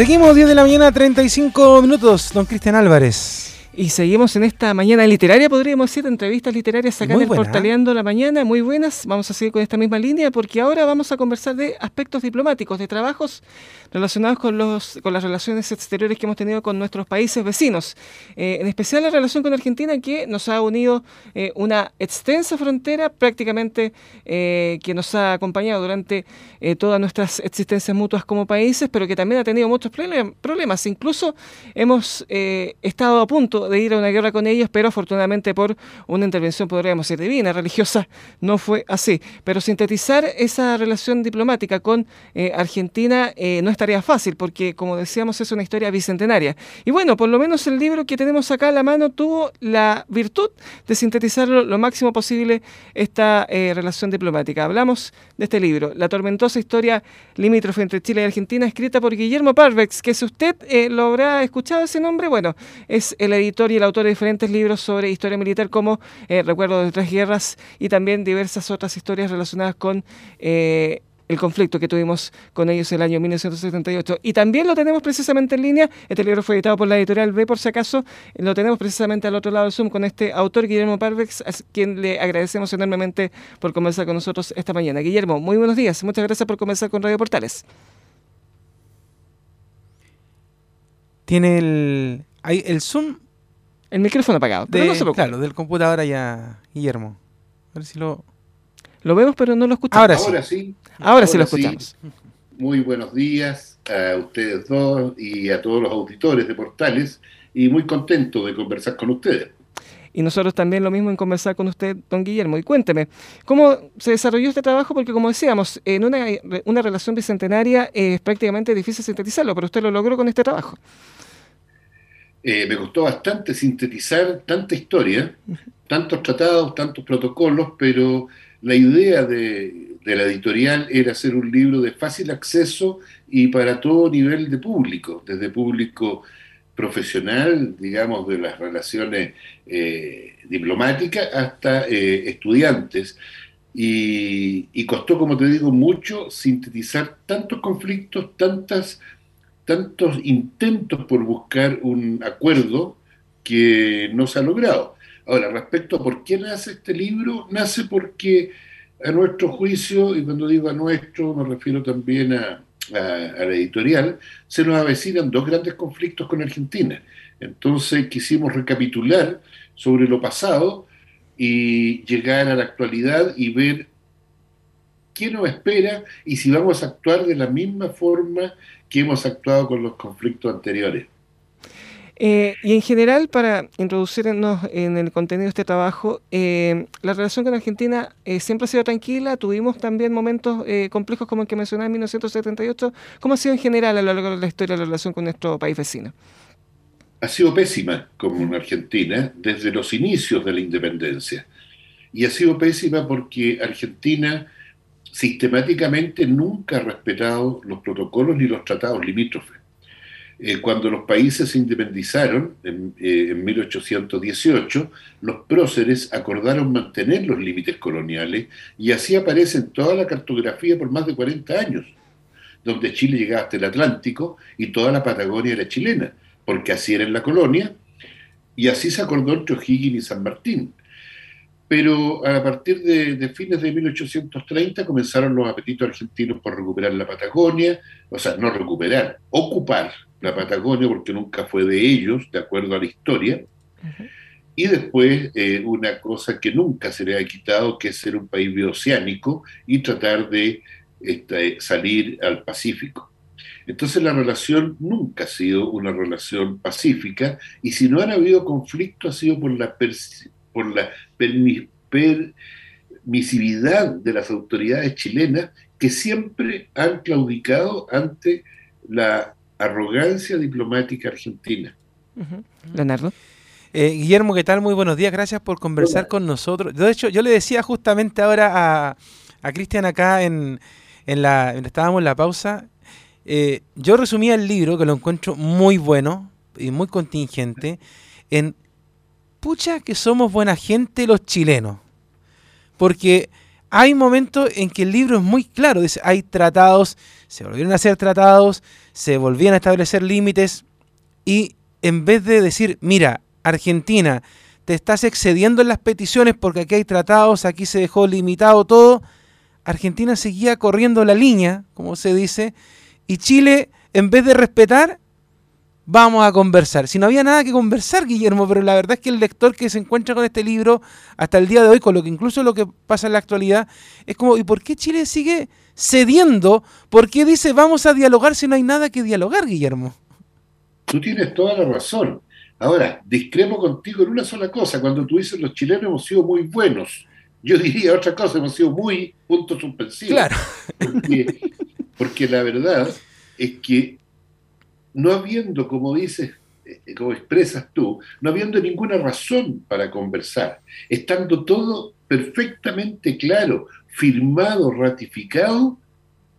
Seguimos 10 de la mañana, 35 minutos, don Cristian Álvarez. Y seguimos en esta mañana literaria, podríamos decir, entrevistas literarias acá en el Portaleando la Mañana, muy buenas. Vamos a seguir con esta misma línea porque ahora vamos a conversar de aspectos diplomáticos, de trabajos relacionados con, los, con las relaciones exteriores que hemos tenido con nuestros países vecinos. Eh, en especial la relación con Argentina que nos ha unido eh, una extensa frontera prácticamente eh, que nos ha acompañado durante todas nuestras existencias mutuas como países, pero que también ha tenido muchos problemas. Incluso hemos estado a punto de ir a una guerra con ellos, pero afortunadamente por una intervención, podríamos decir, divina, religiosa, no fue así. Pero sintetizar esa relación diplomática con Argentina no es tarea fácil, porque como decíamos es una historia bicentenaria. Y bueno, por lo menos el libro que tenemos acá a la mano tuvo la virtud de sintetizar lo máximo posible esta eh, relación diplomática. Hablamos de este libro, La tormentosa historia limítrofe entre Chile y Argentina, escrita por Guillermo Parvex, que si usted eh, lo habrá escuchado ese nombre, bueno, es el editor y el autor de diferentes libros sobre historia militar como eh, Recuerdo de tres guerras y también diversas otras historias relacionadas con el conflicto que tuvimos con ellos el año 1978. Y también lo tenemos precisamente en línea, este libro fue editado por la editorial B por si acaso, lo tenemos precisamente al otro lado del Zoom con este autor Guillermo Parvex, a quien le agradecemos enormemente por conversar con nosotros esta mañana. Guillermo, muy buenos días, muchas gracias por conversar con Radio Portales. Tiene el Zoom... El micrófono apagado, pero no se Claro, del computador ya, Guillermo. A ver si lo... Lo vemos, pero no lo escuchamos. Ahora sí. Ahora sí, lo escuchamos. Muy buenos días a ustedes dos y a todos los auditores de Portales y muy contento de conversar con ustedes. Y nosotros también lo mismo en conversar con usted, don Guillermo. Y cuénteme, ¿cómo se desarrolló este trabajo? Porque como decíamos, en una, una relación bicentenaria es prácticamente difícil sintetizarlo, pero usted lo logró con este trabajo. Eh, me costó bastante sintetizar tanta historia, tantos tratados, tantos protocolos, pero la idea de, la editorial era hacer un libro de fácil acceso y para todo nivel de público, desde público profesional, digamos, de las relaciones eh, diplomáticas hasta eh, estudiantes. Y, y, costó, como te digo, mucho sintetizar tantos conflictos, tantas, tantos intentos por buscar un acuerdo que no se ha logrado. Ahora, respecto a por qué nace este libro, nace porque a nuestro juicio, y cuando digo a nuestro me refiero también a, la editorial, se nos avecinan dos grandes conflictos con Argentina. Entonces quisimos recapitular sobre lo pasado y llegar a la actualidad y ver qué nos espera y si vamos a actuar de la misma forma que hemos actuado con los conflictos anteriores. Eh, y en general, para introducirnos en el contenido de este trabajo, eh, la relación con Argentina eh, siempre ha sido tranquila, tuvimos también momentos complejos como el que mencionaba en 1978. ¿Cómo ha sido en general a lo largo de la historia la relación con nuestro país vecino? Ha sido pésima como en Argentina desde los inicios de la independencia. Y ha sido pésima porque Argentina sistemáticamente nunca ha respetado los protocolos ni los tratados limítrofes. Eh, cuando los países se independizaron en, 1818, eh, los próceres acordaron mantener los límites coloniales y así aparece en toda la cartografía por más de 40 años, donde Chile llegaba hasta el Atlántico y toda la Patagonia era chilena, porque así era en la colonia y así se acordó entre O'Higgins y San Martín. Pero a partir de, de, fines de 1830 comenzaron los apetitos argentinos por recuperar la Patagonia, o sea, no recuperar, ocupar la Patagonia, porque nunca fue de ellos, de acuerdo a la historia. Y después eh, una cosa que nunca se le ha quitado, que es ser un país bioceánico y tratar de este, salir al Pacífico. Entonces la relación nunca ha sido una relación pacífica y si no han habido conflicto ha sido por la, por la permisividad de las autoridades chilenas que siempre han claudicado ante la arrogancia diplomática argentina. Leonardo. Eh, Guillermo, ¿qué tal? Muy buenos días, gracias por conversar con nosotros. De hecho, yo le decía justamente ahora a, Cristian acá en, en la, estábamos en la pausa, eh, yo resumía el libro, que lo encuentro muy bueno y muy contingente, en pucha que somos buena gente los chilenos. Porque hay momentos en que el libro es muy claro, dice, hay tratados, se volvieron a hacer tratados, se volvían a establecer límites y en vez de decir, mira, Argentina, te estás excediendo en las peticiones porque aquí hay tratados, aquí se dejó limitado todo, Argentina seguía corriendo la línea, como se dice, y Chile, en vez de respetar, vamos a conversar. Si no había nada que conversar, Guillermo, pero la verdad es que el lector que se encuentra con este libro hasta el día de hoy, con lo que incluso lo que pasa en la actualidad, es como, ¿y por qué Chile sigue cediendo? ¿Por qué dice vamos a dialogar si no hay nada que dialogar, Guillermo? Tú tienes toda la razón. Ahora, discrepo contigo en una sola cosa. Cuando tú dices los chilenos hemos sido muy buenos, yo diría otra cosa, hemos sido muy puntos suspensivos. Claro. Porque, porque la verdad es que no habiendo, como dices, eh, como expresas tú, no habiendo ninguna razón para conversar, estando todo perfectamente claro, firmado, ratificado,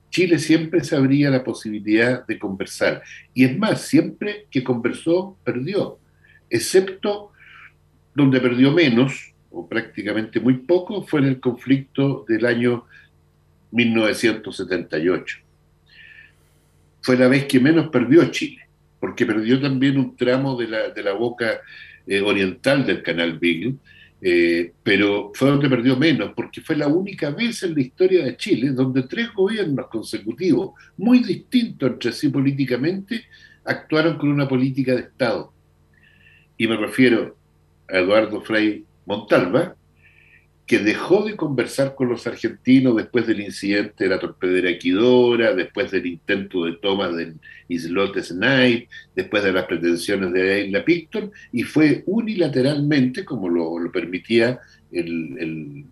Chile siempre sabría la posibilidad de conversar. Y es más, siempre que conversó, perdió, excepto donde perdió menos, o prácticamente muy poco, fue en el conflicto del año 1978 fue la vez que menos perdió Chile, porque perdió también un tramo de la, de la boca eh, oriental del canal Beagle, eh, pero fue donde perdió menos, porque fue la única vez en la historia de Chile donde tres gobiernos consecutivos, muy distintos entre sí políticamente, actuaron con una política de Estado. Y me refiero a Eduardo Frei Montalva, que dejó de conversar con los argentinos después del incidente de la torpedera Equidora, después del intento de toma del islote Snipe, después de las pretensiones de la isla Picton, y fue unilateralmente, como lo, permitía el,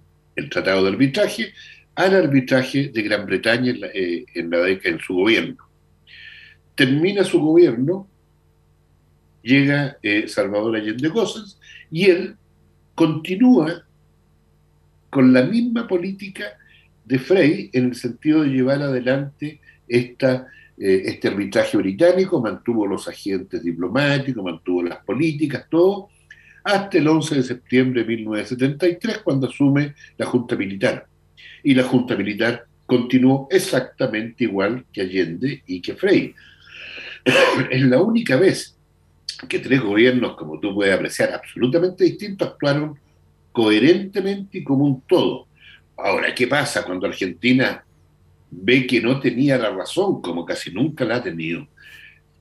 tratado de arbitraje, al arbitraje de Gran Bretaña en, la, eh, en, en su gobierno. Termina su gobierno, llega eh, Salvador Allende Cosas, y él continúa con la misma política de Frey en el sentido de llevar adelante esta, eh, este arbitraje británico, mantuvo los agentes diplomáticos, mantuvo las políticas, todo, hasta el 11 de septiembre de 1973, cuando asume la Junta Militar. Y la Junta Militar continuó exactamente igual que Allende y que Frey. es la única vez que tres gobiernos, como tú puedes apreciar, absolutamente distintos, actuaron coherentemente y como un todo. Ahora, ¿qué pasa cuando Argentina ve que no tenía la razón, como casi nunca la ha tenido,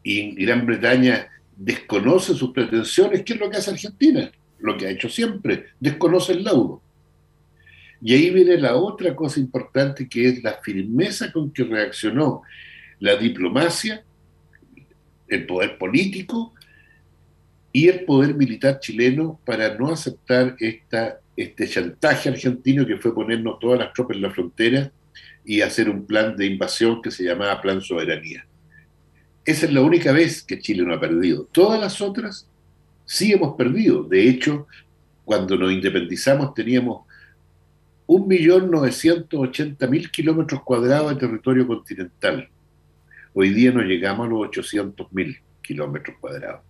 y Gran Bretaña desconoce sus pretensiones? ¿Qué es lo que hace Argentina? Lo que ha hecho siempre, desconoce el laudo. Y ahí viene la otra cosa importante que es la firmeza con que reaccionó la diplomacia, el poder político y el poder militar chileno para no aceptar este chantaje argentino que fue ponernos todas las tropas en la frontera y hacer un plan de invasión que se llamaba Plan Soberanía. Esa es la única vez que Chile no ha perdido. Todas las otras sí hemos perdido. De hecho, cuando nos independizamos teníamos 1.980.000 kilómetros cuadrados de territorio continental. Hoy día no llegamos a los 800.000 kilómetros cuadrados.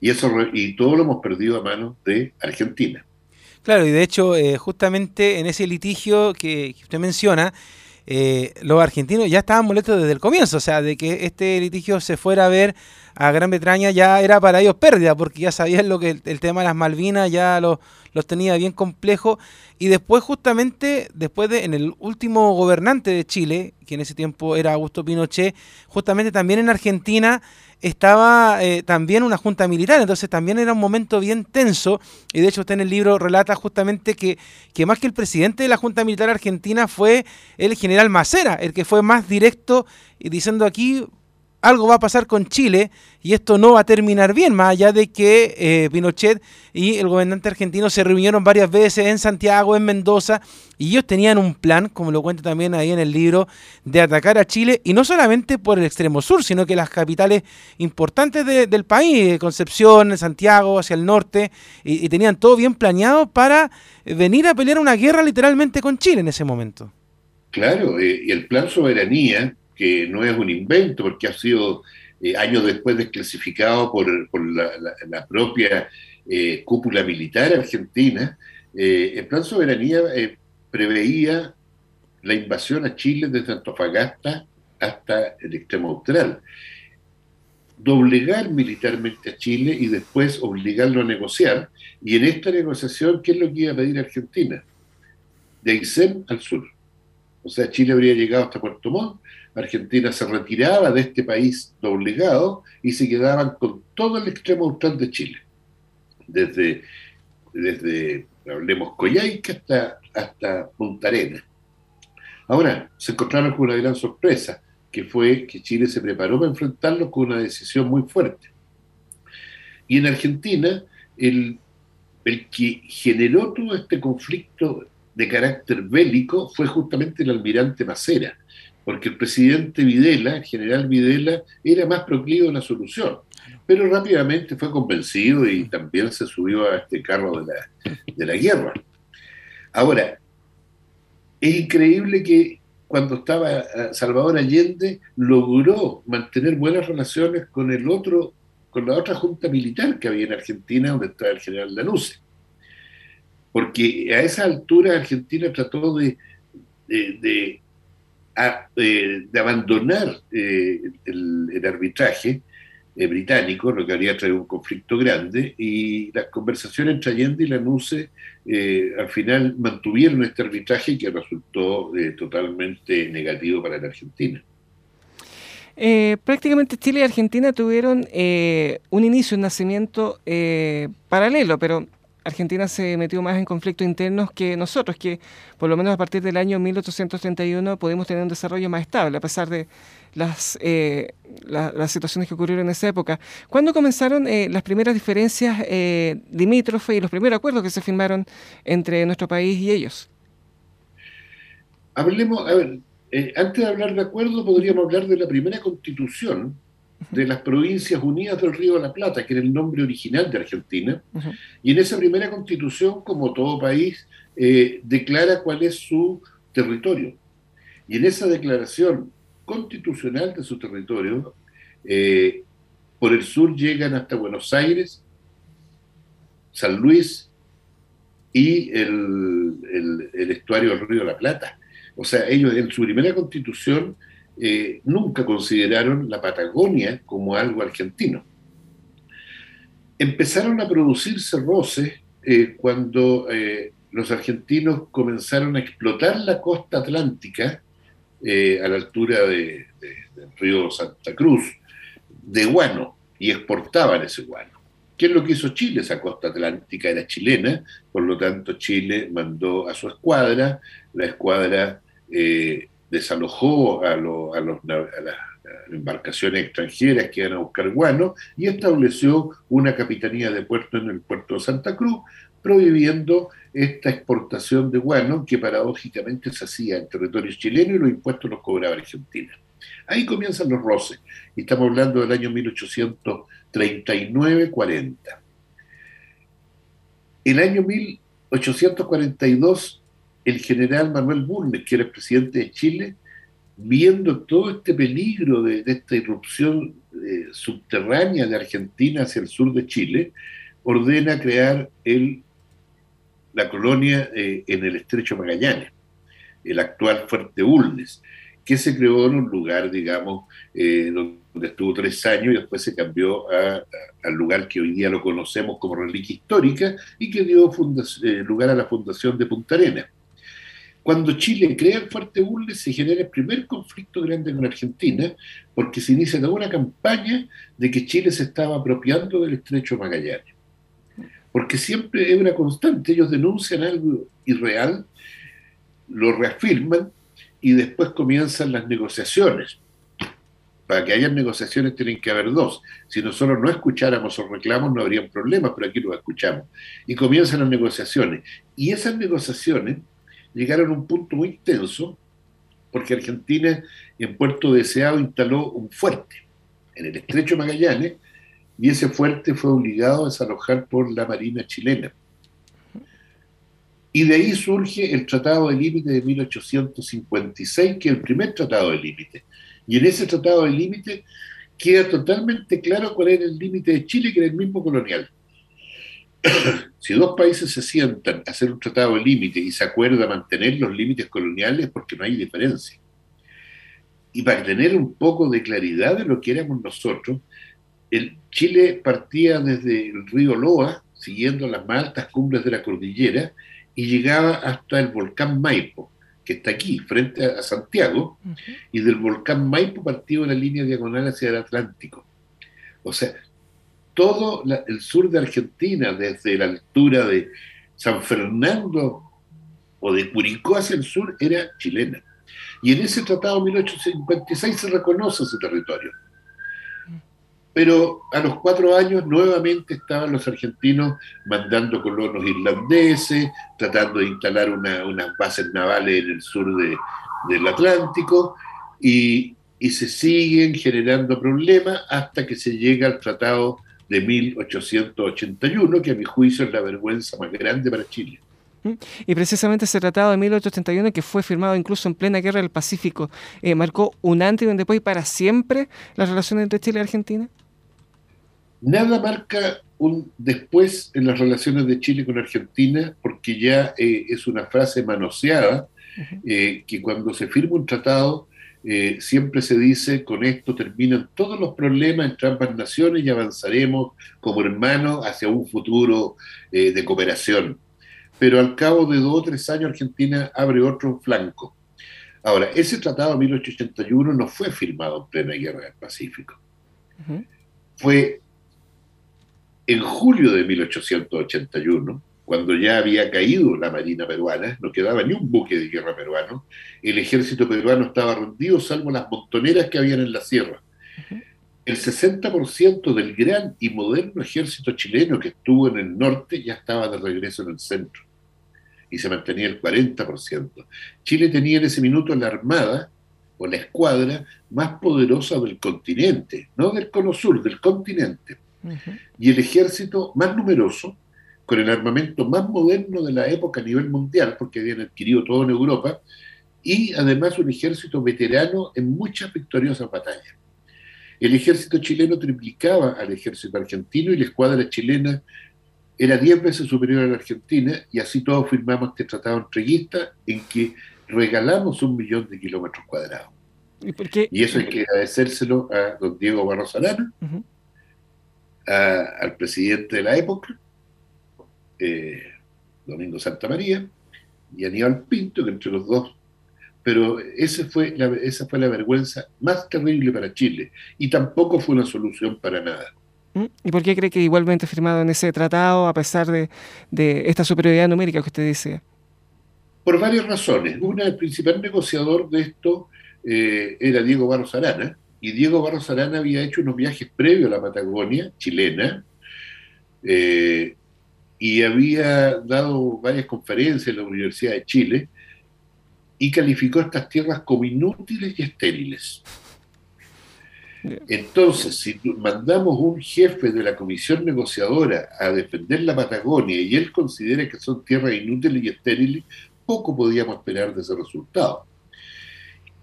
Y, eso, y todo lo hemos perdido a manos de Argentina. Claro, y de hecho, eh, justamente en ese litigio que, usted menciona, eh, los argentinos ya estaban molestos desde el comienzo, o sea, de que este litigio se fuera a ver a Gran Bretaña ya era para ellos pérdida, porque ya sabían lo que el, tema de las Malvinas ya los, los tenía bien complejo. Y después, justamente, después de en el último gobernante de Chile, que en ese tiempo era Augusto Pinochet, justamente también en Argentina estaba eh, también una junta militar, entonces también era un momento bien tenso, y de hecho usted en el libro relata justamente que, que más que el presidente de la junta militar argentina fue el general Macera, el que fue más directo diciendo aquí algo va a pasar con Chile y esto no va a terminar bien, más allá de que eh, Pinochet y el gobernante argentino se reunieron varias veces en Santiago, en Mendoza, y ellos tenían un plan, como lo cuenta también ahí en el libro, de atacar a Chile, y no solamente por el extremo sur, sino que las capitales importantes del país, Concepción, Santiago, hacia el norte, y, tenían todo bien planeado para venir a pelear una guerra literalmente con Chile en ese momento. Claro, eh, y el plan soberanía que no es un invento, porque ha sido eh, años después desclasificado por, la, propia eh, cúpula militar argentina, eh, el plan soberanía preveía la invasión a Chile desde Antofagasta hasta el extremo austral. doblegar militarmente a Chile y después obligarlo a negociar. Y en esta negociación, ¿qué es lo que iba a pedir Argentina? De Aysén al sur. O sea, Chile habría llegado hasta Puerto Montt, Argentina se retiraba de este país doblegado y se quedaban con todo el extremo austral de Chile. Desde, desde hablemos, Coyhaique hasta, hasta Punta Arenas. Ahora, se encontraron con una gran sorpresa que fue que Chile se preparó para enfrentarlo con una decisión muy fuerte. Y en Argentina, el, el que generó todo este conflicto de carácter bélico fue justamente el almirante Macera, porque el presidente Videla, el general Videla, era más proclive a la solución, pero rápidamente fue convencido y también se subió a este carro de la, de la guerra. Ahora, es increíble que cuando estaba eh, Salvador Allende, logró mantener buenas relaciones con el otro, con la otra junta militar que había en Argentina, donde estaba el general Danusse. Porque a esa altura Argentina trató de, abandonar eh, el, arbitraje eh, británico, lo que habría traído un conflicto grande, y las conversaciones entre Allende y Lanusse eh, al final mantuvieron este arbitraje que resultó eh, totalmente negativo para la Argentina. prácticamente Chile y Argentina tuvieron un inicio, un nacimiento paralelo, pero Argentina se metió más en conflictos internos que nosotros, que por lo menos a partir del año 1831 pudimos tener un desarrollo más estable, a pesar de las, eh, las situaciones que ocurrieron en esa época. ¿Cuándo comenzaron eh, las primeras diferencias eh, limítrofes y los primeros acuerdos que se firmaron entre nuestro país y ellos? Hablemos, a ver, eh, antes de hablar de acuerdo, podríamos hablar de la primera constitución de las Provincias Unidas del Río de la Plata, que era el nombre original de Argentina. Y en esa primera constitución, como todo país, declara cuál es su territorio. Y en esa declaración constitucional de su territorio. Eh, por el sur llegan hasta Buenos Aires, San Luis y el, estuario del Río de la Plata. O sea, ellos en su primera constitución eh, nunca consideraron la Patagonia como algo argentino. Empezaron a producirse roces eh, cuando los argentinos comenzaron a explotar la costa atlántica eh, a la altura de, del río Santa Cruz, de guano, y exportaban ese guano. ¿Qué es lo que hizo Chile? Esa costa atlántica era chilena, por lo tanto Chile mandó a su escuadra, la escuadra eh, desalojó a, a, las embarcaciones extranjeras que iban a buscar guano y estableció una capitanía de puerto en el puerto de Santa Cruz, prohibiendo esta exportación de guano que paradójicamente se hacía en territorio chileno y los impuestos los cobraba Argentina. Ahí comienzan los roces, y estamos hablando del año 1839-40. El año 1842, el general Manuel Bulnes, que era presidente de Chile, viendo todo este peligro de, esta irrupción eh, subterránea de Argentina hacia el sur de Chile, ordena crear la colonia eh, en el estrecho Magallanes, el actual Fuerte Bulnes, que se creó en un lugar, digamos, eh, donde estuvo tres años y después se cambió al lugar que hoy día lo conocemos como reliquia histórica y que dio eh, lugar a la fundación de Punta Arenas. Cuando Chile crea el Fuerte Bulnes se genera el primer conflicto grande con Argentina porque se inicia toda una campaña de que Chile se estaba apropiando del estrecho Magallanes porque siempre es una constante, ellos denuncian algo irreal, lo reafirman y después comienzan las negociaciones. Para que haya negociaciones tienen que haber dos. Si nosotros no escucháramos los reclamos no habría problemas, pero aquí los escuchamos. Y comienzan las negociaciones. Y esas negociaciones llegaron a un punto muy intenso porque Argentina en Puerto Deseado instaló un fuerte en el estrecho Magallanes y ese fuerte fue obligado a desalojar por la Marina chilena. Y de ahí surge el Tratado de Límite de 1856, que es el primer Tratado de Límite. Y en ese Tratado de Límite queda totalmente claro cuál era el límite de Chile, que era el mismo colonial. si dos países se sientan a hacer un tratado de límite y se acuerda mantener los límites coloniales, porque no hay diferencia. Y para tener un poco de claridad de lo que éramos nosotros, el Chile partía desde el río Loa, siguiendo las más altas cumbres de la cordillera, y llegaba hasta el volcán Maipo, que está aquí, frente a Santiago, y del volcán Maipo partía una línea diagonal hacia el Atlántico. O sea, todo el sur de Argentina, desde la altura de San Fernando o de Curicó hacia el sur, era chilena. Y en ese tratado de 1856 se reconoce ese territorio. Pero a los cuatro años nuevamente estaban los argentinos mandando colonos irlandeses, tratando de instalar unas bases navales en el sur del Atlántico, y, y se siguen generando problemas hasta que se llega al tratado de 1881, que a mi juicio es la vergüenza más grande para Chile. Y precisamente ese tratado de 1881, que fue firmado incluso en plena guerra del Pacífico, eh, marcó un antes y un después para siempre las relaciones entre Chile y Argentina. Nada marca un después en las relaciones de Chile con Argentina, porque ya eh, es una frase manoseada, eh, que cuando se firma un tratado eh, siempre se dice, con esto terminan todos los problemas entre ambas naciones y avanzaremos como hermanos hacia un futuro eh, de cooperación. Pero al cabo de dos o tres años Argentina abre otro flanco. Ahora, ese tratado de 1881 no fue firmado en plena guerra del Pacífico. Fue en julio de 1881 cuando ya había caído la Marina peruana, no quedaba ni un buque de guerra peruano, el ejército peruano estaba rendido, salvo las montoneras que habían en la sierra. El 60% del gran y moderno ejército chileno que estuvo en el norte ya estaba de regreso en el centro y se mantenía el 40%. Chile tenía en ese minuto la armada o la escuadra más poderosa del continente, no del cono sur, del continente. Y el ejército más numeroso con el armamento más moderno de la época a nivel mundial, porque habían adquirido todo en Europa, y además un ejército veterano en muchas victoriosas batallas. El ejército chileno triplicaba al ejército argentino y la escuadra chilena era diez veces superior a la argentina, y así todos firmamos este tratado entreguista en que regalamos un millón de kilómetros cuadrados. ¿Y, eso hay que agradecérselo a don Diego Barros Arana, al presidente de la época, eh, Domingo Santa María y Aníbal Pinto, que entre los dos. Pero ese fue esa fue la vergüenza más terrible para Chile y tampoco fue una solución para nada. ¿Mm? ¿Y por qué cree que igualmente firmado en ese tratado a pesar de, esta superioridad numérica que usted dice? Por varias razones. Una, el principal negociador de esto eh, era Diego Barros Arana, y Diego Barros Arana había hecho unos viajes previos a la Patagonia chilena, eh, y había dado varias conferencias en la Universidad de Chile y calificó estas tierras como inútiles y estériles. Entonces, si mandamos un jefe de la comisión negociadora a defender la Patagonia y él considera que son tierras inútiles y estériles, poco podíamos esperar de ese resultado.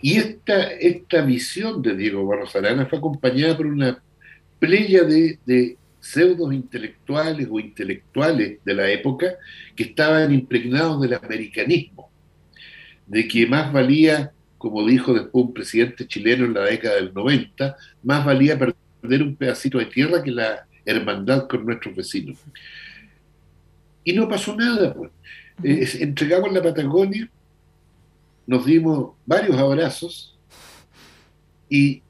Y esta, esta visión de Diego Barros Arana fue acompañada por una playa de, de pseudos intelectuales o intelectuales de la época que estaban impregnados del americanismo, de que más valía, como dijo después un presidente chileno en la década del 90, más valía perder un pedacito de tierra que la hermandad con nuestros vecinos. Y no pasó nada, pues. entregamos la Patagonia, nos dimos varios abrazos y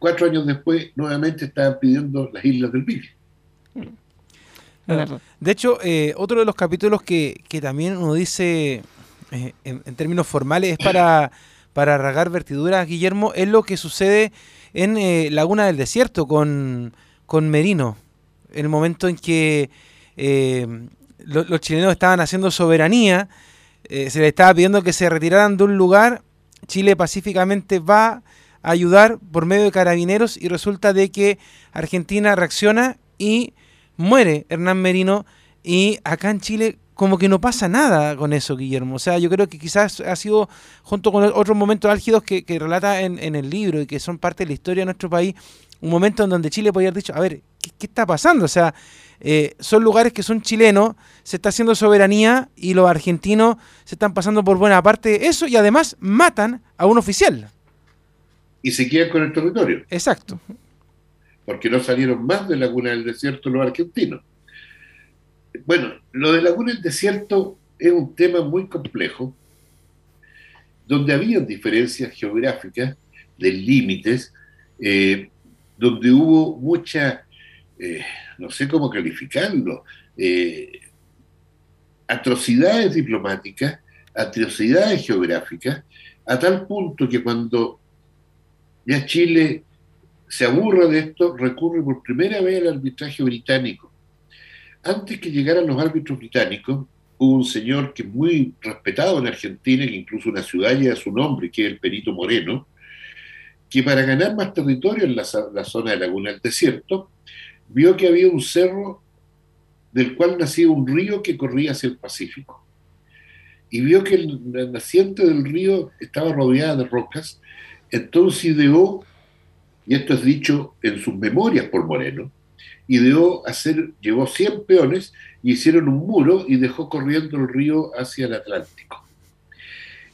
cuatro años después nuevamente estaban pidiendo las Islas del De hecho, eh, otro de los capítulos que, también uno dice eh, en, términos formales es para, para ragar vertiduras, Guillermo, es lo que sucede en eh, Laguna del Desierto con, con Merino, en el momento en que los chilenos estaban haciendo soberanía, se le estaba pidiendo que se retiraran de un lugar, Chile pacíficamente va a ayudar por medio de carabineros y resulta de que Argentina reacciona y muere Hernán Merino y acá en Chile como que no pasa nada con eso, Guillermo. O sea, yo creo que quizás ha sido, junto con otros momentos álgidos que, relata en, el libro y que son parte de la historia de nuestro país, un momento en donde Chile podría haber dicho, a ver, ¿qué, está pasando? O sea, eh, son lugares que son chilenos, se está haciendo soberanía y los argentinos se están pasando por buena parte de eso y además matan a un oficial. Y se quedan con el territorio. Exacto. Porque no salieron más de Laguna del Desierto los argentinos. Bueno, lo de Laguna del Desierto es un tema muy complejo, donde había diferencias geográficas de límites, eh, donde hubo mucha, eh, no sé cómo calificarlo, eh, atrocidades diplomáticas, atrocidades geográficas, a tal punto que cuando ya Chile se aburra de esto, recurre por primera vez al arbitraje británico. Antes que llegaran los árbitros británicos, hubo un señor que muy respetado en Argentina, que incluso una ciudad lleva su nombre, que es el Perito Moreno, que para ganar más territorio en la, zona de Laguna del Desierto, vio que había un cerro del cual nacía un río que corría hacia el Pacífico. Y vio que la naciente del río estaba rodeada de rocas, entonces ideó, y esto es dicho en sus memorias por Moreno, ideó hacer, llevó 100 peones y hicieron un muro y dejó corriendo el río hacia el Atlántico.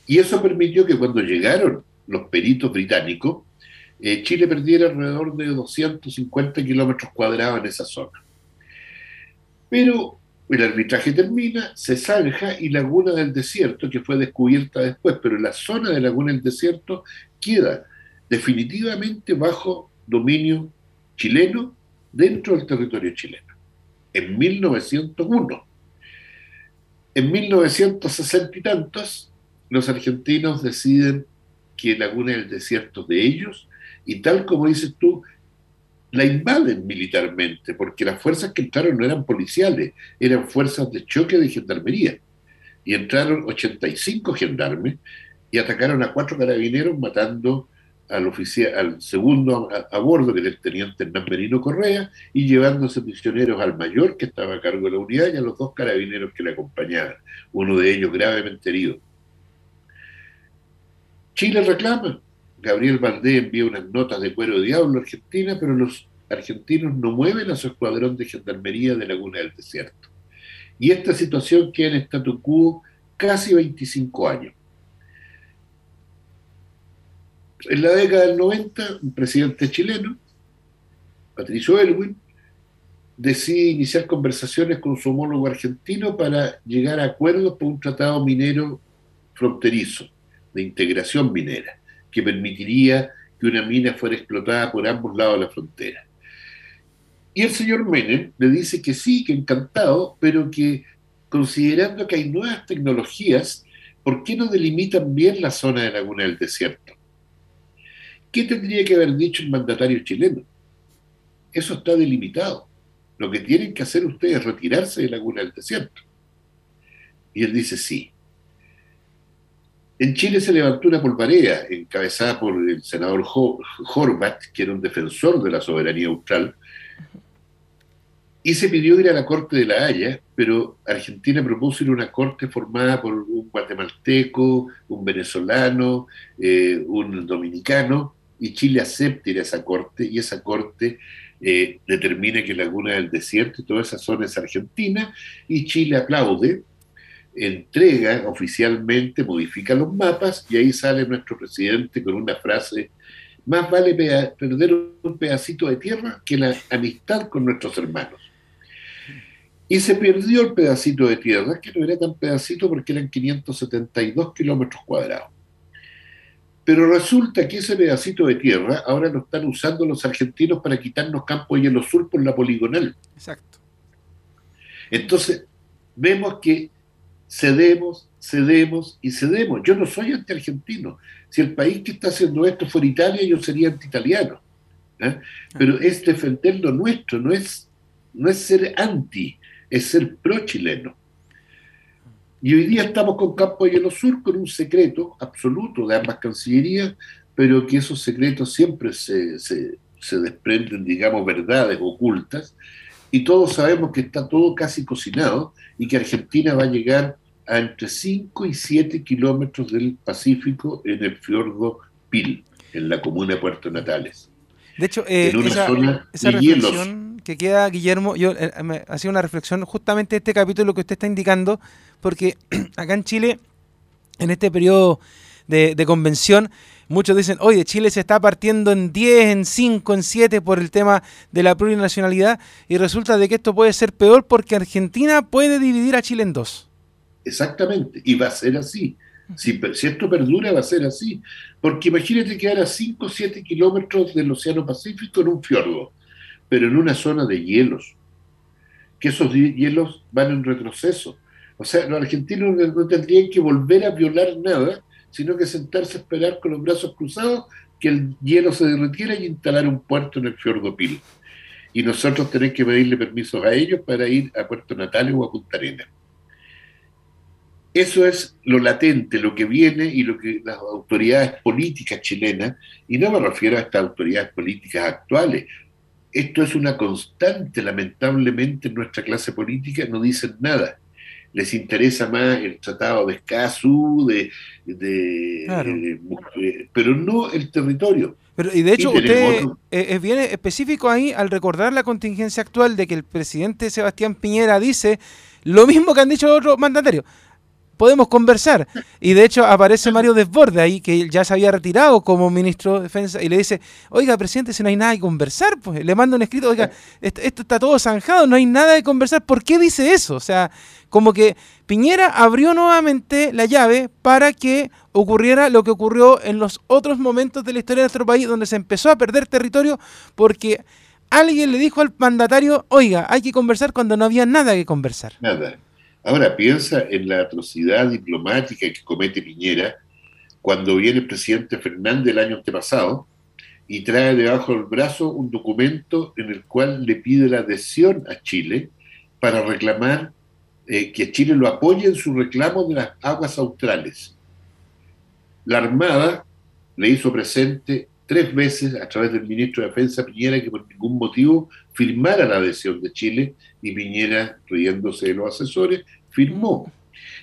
Y eso permitió que cuando llegaron los peritos británicos, eh, Chile perdiera alrededor de 250 kilómetros cuadrados en esa zona. Pero el arbitraje termina, se zanja y Laguna del Desierto, que fue descubierta después, pero la zona de Laguna del Desierto queda definitivamente bajo dominio chileno dentro del territorio chileno, en 1901. En 1960 y tantos, los argentinos deciden que Laguna del Desierto es de ellos y tal como dices tú, la invaden militarmente, porque las fuerzas que entraron no eran policiales, eran fuerzas de choque de gendarmería. Y entraron 85 gendarmes y atacaron a cuatro carabineros matando al, al segundo a, bordo, que era el teniente Hernán Merino Correa, y llevándose prisioneros al mayor, que estaba a cargo de la unidad, y a los dos carabineros que le acompañaban, uno de ellos gravemente herido. Chile reclama. Gabriel Valdés envía unas notas de cuero de diablo a Argentina, pero los argentinos no mueven a su escuadrón de gendarmería de Laguna del Desierto. Y esta situación queda en statu quo casi 25 años. En la década del 90, un presidente chileno, Patricio Elwin, decide iniciar conversaciones con su homólogo argentino para llegar a acuerdos por un tratado minero fronterizo, de integración minera, que permitiría que una mina fuera explotada por ambos lados de la frontera. Y el señor Menem le dice que sí, que encantado, pero que considerando que hay nuevas tecnologías, ¿por qué no delimitan bien la zona de Laguna del Desierto? ¿Qué tendría que haber dicho el mandatario chileno? Eso está delimitado. Lo que tienen que hacer ustedes es retirarse de Laguna del Desierto. Y él dice sí. En Chile se levantó una polvarea encabezada por el senador Horvat, que era un defensor de la soberanía austral, y se pidió ir a la Corte de la Haya, pero Argentina propuso ir a una corte formada por un guatemalteco, un venezolano, eh, un dominicano, y Chile acepta ir a esa corte y esa corte eh, determina que Laguna del Desierto y toda esa zona es argentina y Chile aplaude, entrega oficialmente, modifica los mapas y ahí sale nuestro presidente con una frase, más vale perder un pedacito de tierra que la amistad con nuestros hermanos. Y se perdió el pedacito de tierra, que no era tan pedacito porque eran 572 kilómetros cuadrados. Pero resulta que ese pedacito de tierra ahora lo están usando los argentinos para quitarnos campo hielo sur por la poligonal. Exacto. Entonces, vemos que cedemos, cedemos y cedemos. Yo no soy anti-argentino. Si el país que está haciendo esto fuera Italia, yo sería anti-italiano. ¿eh? Pero es defender lo nuestro, no es, no es ser anti, es ser pro-chileno. Y hoy día estamos con Campo de Hielo Sur con un secreto absoluto de ambas cancillerías, pero que esos secretos siempre se, se, desprenden, digamos, verdades ocultas, y todos sabemos que está todo casi cocinado y que Argentina va a llegar a entre 5 y 7 kilómetros del Pacífico en el fiordo Pil, en la comuna de Puerto Natales. De hecho, eh, en una esa, zona esa reflexión que queda, Guillermo, yo eh, me hacía una reflexión justamente este capítulo que usted está indicando, porque acá en Chile, en este periodo de, convención, muchos dicen, oye, Chile se está partiendo en 10, en 5, en 7 por el tema de la plurinacionalidad y resulta de que esto puede ser peor porque Argentina puede dividir a Chile en dos. Exactamente, y va a ser así. Si, esto perdura, va a ser así. Porque imagínate quedar a 5 o 7 kilómetros del Océano Pacífico en un fiordo, pero en una zona de hielos, que esos hielos van en retroceso. O sea, los argentinos no tendrían que volver a violar nada, sino que sentarse a esperar con los brazos cruzados que el hielo se derritiera y instalar un puerto en el fiordo Pil. Y nosotros tenemos que pedirle permisos a ellos para ir a Puerto Natales o a Punta Arenas. Eso es lo latente, lo que viene y lo que las autoridades políticas chilenas, y no me refiero a estas autoridades políticas actuales, esto es una constante, lamentablemente, en nuestra clase política, no dicen nada. Les interesa más el tratado de Escazú, de, pero no el territorio. Pero, y de hecho, usted es bien específico ahí al recordar la contingencia actual de que el presidente Sebastián Piñera dice lo mismo que han dicho otros mandatarios podemos conversar. Y de hecho aparece Mario Desborde ahí, que ya se había retirado como ministro de Defensa, y le dice, oiga, presidente, si no hay nada que conversar, pues le manda un escrito, oiga, esto, está todo zanjado, no hay nada de conversar. ¿Por qué dice eso? O sea, como que Piñera abrió nuevamente la llave para que ocurriera lo que ocurrió en los otros momentos de la historia de nuestro país, donde se empezó a perder territorio porque alguien le dijo al mandatario, oiga, hay que conversar cuando no había nada que conversar. Nada. Ahora piensa en la atrocidad diplomática que comete Piñera cuando viene el presidente Fernández el año antepasado y trae debajo del brazo un documento en el cual le pide la adhesión a Chile para reclamar eh, que Chile lo apoye en su reclamo de las aguas australes. La Armada le hizo presente tres veces a través del ministro de Defensa Piñera que por ningún motivo firmara la adhesión de Chile y Piñera, riéndose de los asesores, firmó.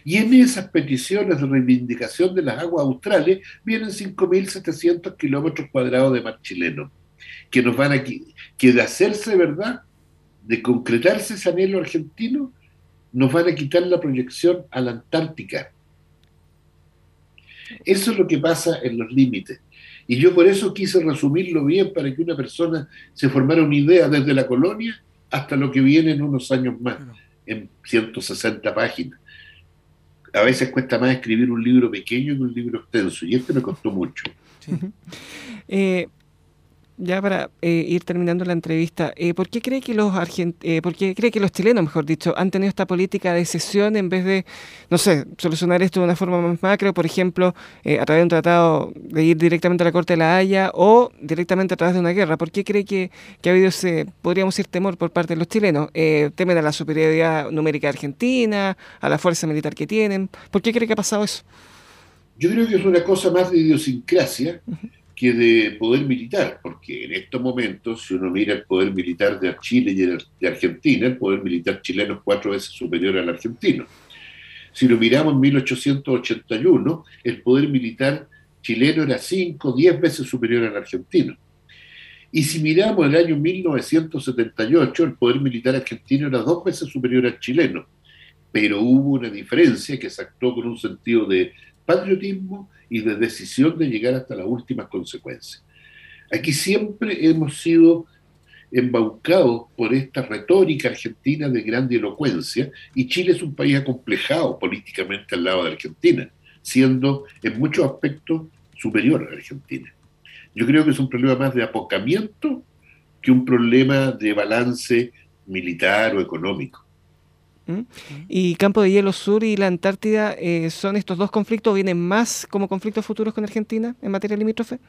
Y en esas peticiones de reivindicación de las aguas australes vienen 5.700 kilómetros cuadrados de mar chileno, que nos van a que de hacerse verdad, de concretarse ese anhelo argentino, nos van a quitar la proyección a la Antártica. Eso es lo que pasa en los límites. Y yo por eso quise resumirlo bien para que una persona se formara una idea desde la colonia hasta lo que viene en unos años más, en 160 páginas. A veces cuesta más escribir un libro pequeño que un libro extenso, y este me costó mucho. Eh, ya para eh, ir terminando la entrevista, eh, ¿por qué cree que los eh, por qué cree que los chilenos, mejor dicho, han tenido esta política de cesión en vez de, no sé, solucionar esto de una forma más macro, por ejemplo, a través de un tratado de ir directamente a la Corte de la Haya o directamente a través de una guerra? ¿Por qué cree que, ha habido ese, podríamos decir, temor por parte de los chilenos? ¿Temen a la superioridad numérica argentina, a la fuerza militar que tienen? ¿Por qué cree que ha pasado eso? Yo creo que es una cosa más de idiosincrasia que de poder militar, porque en estos momentos, si uno mira el poder militar de Chile y de Argentina, el poder militar chileno es cuatro veces superior al argentino. Si lo miramos en 1881, el poder militar chileno era cinco, diez veces superior al argentino. Y si miramos el año 1978, el poder militar argentino era dos veces superior al chileno. Pero hubo una diferencia que se actuó con un sentido de patriotismo y de decisión de llegar hasta las últimas consecuencias. Aquí siempre hemos sido embaucados por esta retórica argentina de grande elocuencia y Chile es un país acomplejado políticamente al lado de Argentina, siendo en muchos aspectos superior a Argentina. Yo creo que es un problema más de apocamiento que un problema de balance militar o económico. ¿Mm? ¿Y Campo de Hielo Sur y la Antártida eh, son estos dos conflictos o vienen más como conflictos futuros con Argentina en materia limítrofe?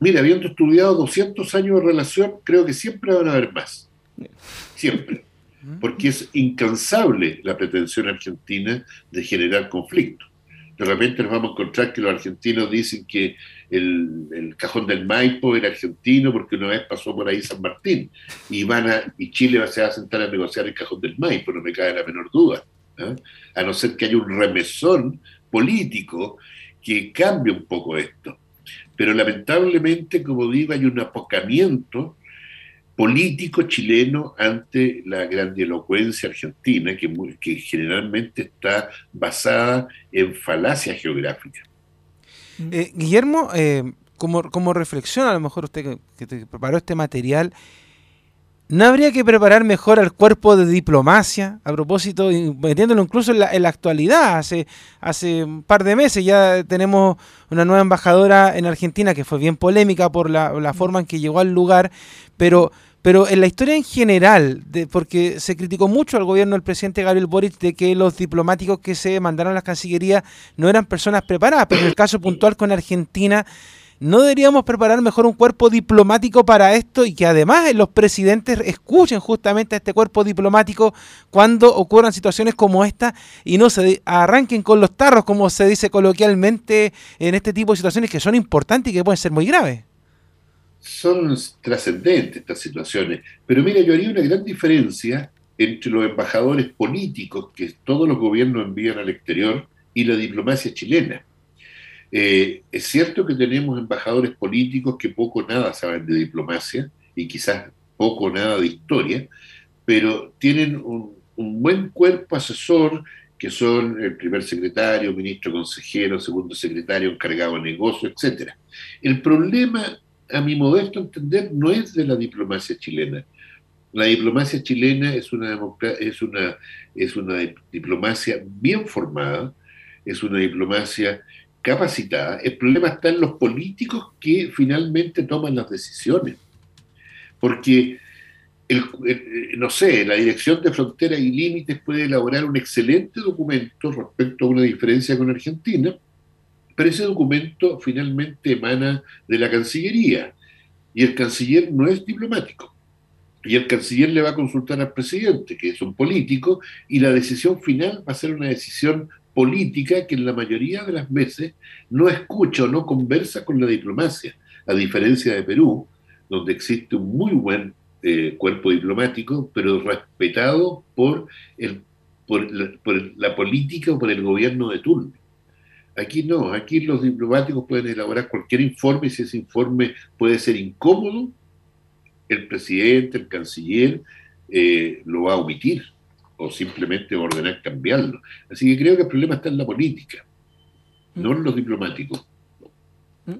Mira, habiendo estudiado 200 años de relación, creo que siempre van a haber más. Siempre. Porque es incansable la pretensión argentina de generar conflicto. De repente nos vamos a encontrar que los argentinos dicen que el, cajón del Maipo era argentino porque una vez pasó por ahí San Martín y van a, y Chile se va a sentar a negociar el cajón del Maipo, no me cabe la menor duda. ¿eh? A no ser que haya un remesón político que cambie un poco esto. Pero lamentablemente, como digo, hay un apocamiento político chileno ante la grandilocuencia argentina, que generalmente está basada en falacias geográficas. Mm. Eh, Guillermo, eh, como, como reflexión, a lo mejor usted que, preparó este material, ¿no habría que preparar mejor al cuerpo de diplomacia? A propósito, metiéndolo incluso en la, actualidad. Hace, hace un par de meses ya tenemos una nueva embajadora en Argentina que fue bien polémica por la, la forma en que llegó al lugar, pero pero en la historia en general, de, porque se criticó mucho al gobierno del presidente Gabriel Boric de que los diplomáticos que se mandaron a la Cancillería no eran personas preparadas, pero en el caso puntual con Argentina, ¿no deberíamos preparar mejor un cuerpo diplomático para esto y que además los presidentes escuchen justamente a este cuerpo diplomático cuando ocurran situaciones como esta y no se arranquen con los tarros, como se dice coloquialmente en este tipo de situaciones que son importantes y que pueden ser muy graves? Son trascendentes estas situaciones. Pero mira, yo haría una gran diferencia entre los embajadores políticos que todos los gobiernos envían al exterior y la diplomacia chilena. Eh, es cierto que tenemos embajadores políticos que poco o nada saben de diplomacia y quizás poco o nada de historia, pero tienen un, un buen cuerpo asesor que son el primer secretario, ministro consejero, segundo secretario, encargado de negocios, etc. El problema a mi modesto entender, no es de la diplomacia chilena. La diplomacia chilena es una, es una, diplomacia bien formada, es una diplomacia capacitada. El problema está en los políticos que finalmente toman las decisiones. Porque, el, no sé, la Dirección de Fronteras y Límites puede elaborar un excelente documento respecto a una diferencia con Argentina, pero ese documento finalmente emana de la Cancillería y el canciller no es diplomático. Y el canciller le va a consultar al presidente, que es un político, y la decisión final va a ser una decisión política que en la mayoría de las veces no escucha o no conversa con la diplomacia, a diferencia de Perú, donde existe un muy buen eh, cuerpo diplomático, pero respetado por, el, por la política o por el gobierno de turno. Aquí no, aquí los diplomáticos pueden elaborar cualquier informe y si ese informe puede ser incómodo, el presidente, el canciller eh, lo va a omitir o simplemente ordenar cambiarlo. Así que creo que el problema está en la política, no en los diplomáticos. ¿Mm?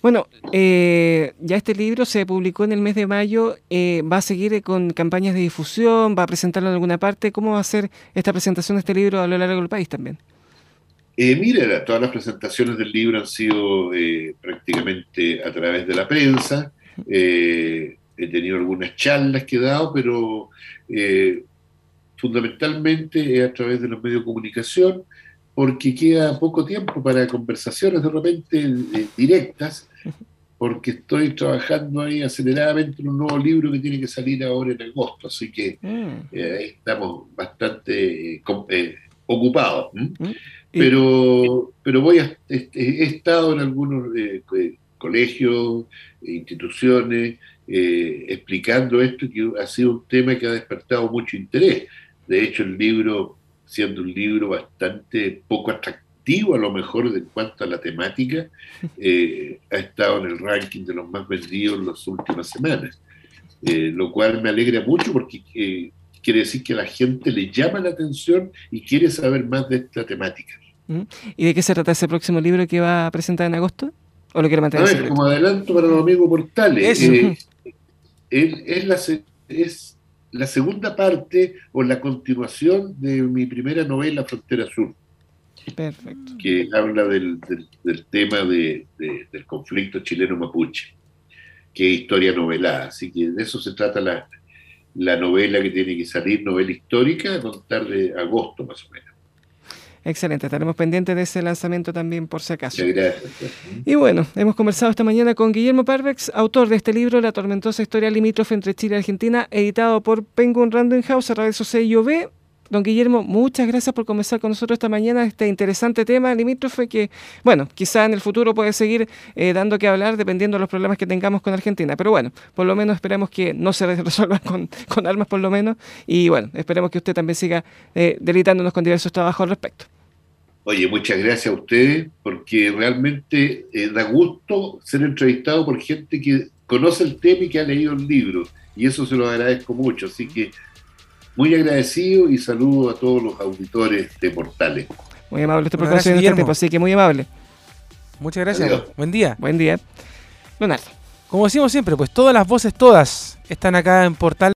Bueno, eh, ya este libro se publicó en el mes de mayo, eh, va a seguir con campañas de difusión, va a presentarlo en alguna parte. ¿Cómo va a ser esta presentación de este libro a lo largo del país también? Eh, mira, todas las presentaciones del libro han sido eh, prácticamente a través de la prensa. Eh, he tenido algunas charlas que he dado, pero fundamentalmente es a través de los medios de comunicación, porque queda poco tiempo para conversaciones de repente directas, porque estoy trabajando ahí aceleradamente en un nuevo libro que tiene que salir ahora en agosto, así que mm. ahí estamos bastante ocupados. Pero, pero voy a, he estado en algunos eh, eh, colegios, instituciones, eh, explicando esto, que ha sido un tema que ha despertado mucho interés. De hecho, el libro, siendo un libro bastante poco atractivo a lo mejor en cuanto a la temática, ha estado en el ranking de los más vendidos en las últimas semanas. lo cual me alegra mucho porque quiere decir que a la gente le llama la atención y quiere saber más de esta temática. ¿Y de qué se trata ese próximo libro que va a presentar en agosto? ¿O lo quiere mantener? A ver, como adelanto para los amigos portales, eh, es, la, es la segunda parte o la continuación de mi primera novela, Frontera Sur. Perfecto. Que habla del, tema del conflicto chileno-mapuche, que es historia novelada. Así que de eso se trata la, la novela que tiene que salir, novela histórica, a contar de agosto más o menos. Excelente, estaremos pendientes de ese lanzamiento también por si acaso. Y bueno, hemos conversado esta mañana con Guillermo Parvex, autor de este libro, La tormentosa historia limítrofe entre Chile y Argentina, editado por Penguin Random House a través de su sello B. Don Guillermo, muchas gracias por conversar con nosotros esta mañana este interesante tema limítrofe que, bueno, quizá en el futuro puede seguir eh, dando que hablar dependiendo de los problemas que tengamos con Argentina. Pero bueno, por lo menos esperemos que no se resuelvan con, armas por lo menos. Y bueno, esperemos que usted también siga eh, delitándonos con diversos trabajos al respecto. Oye, muchas gracias a ustedes, porque realmente eh, da gusto ser entrevistado por gente que conoce el tema y que ha leído el libro, y eso se lo agradezco mucho. Así que muy agradecido y saludo a todos los auditores de Portales. Muy amable usted por este tiempo, así que muy amable. Muchas gracias. Buen día. Buen día. Leonardo. Como decimos siempre, pues todas las voces, todas, están acá en Portal.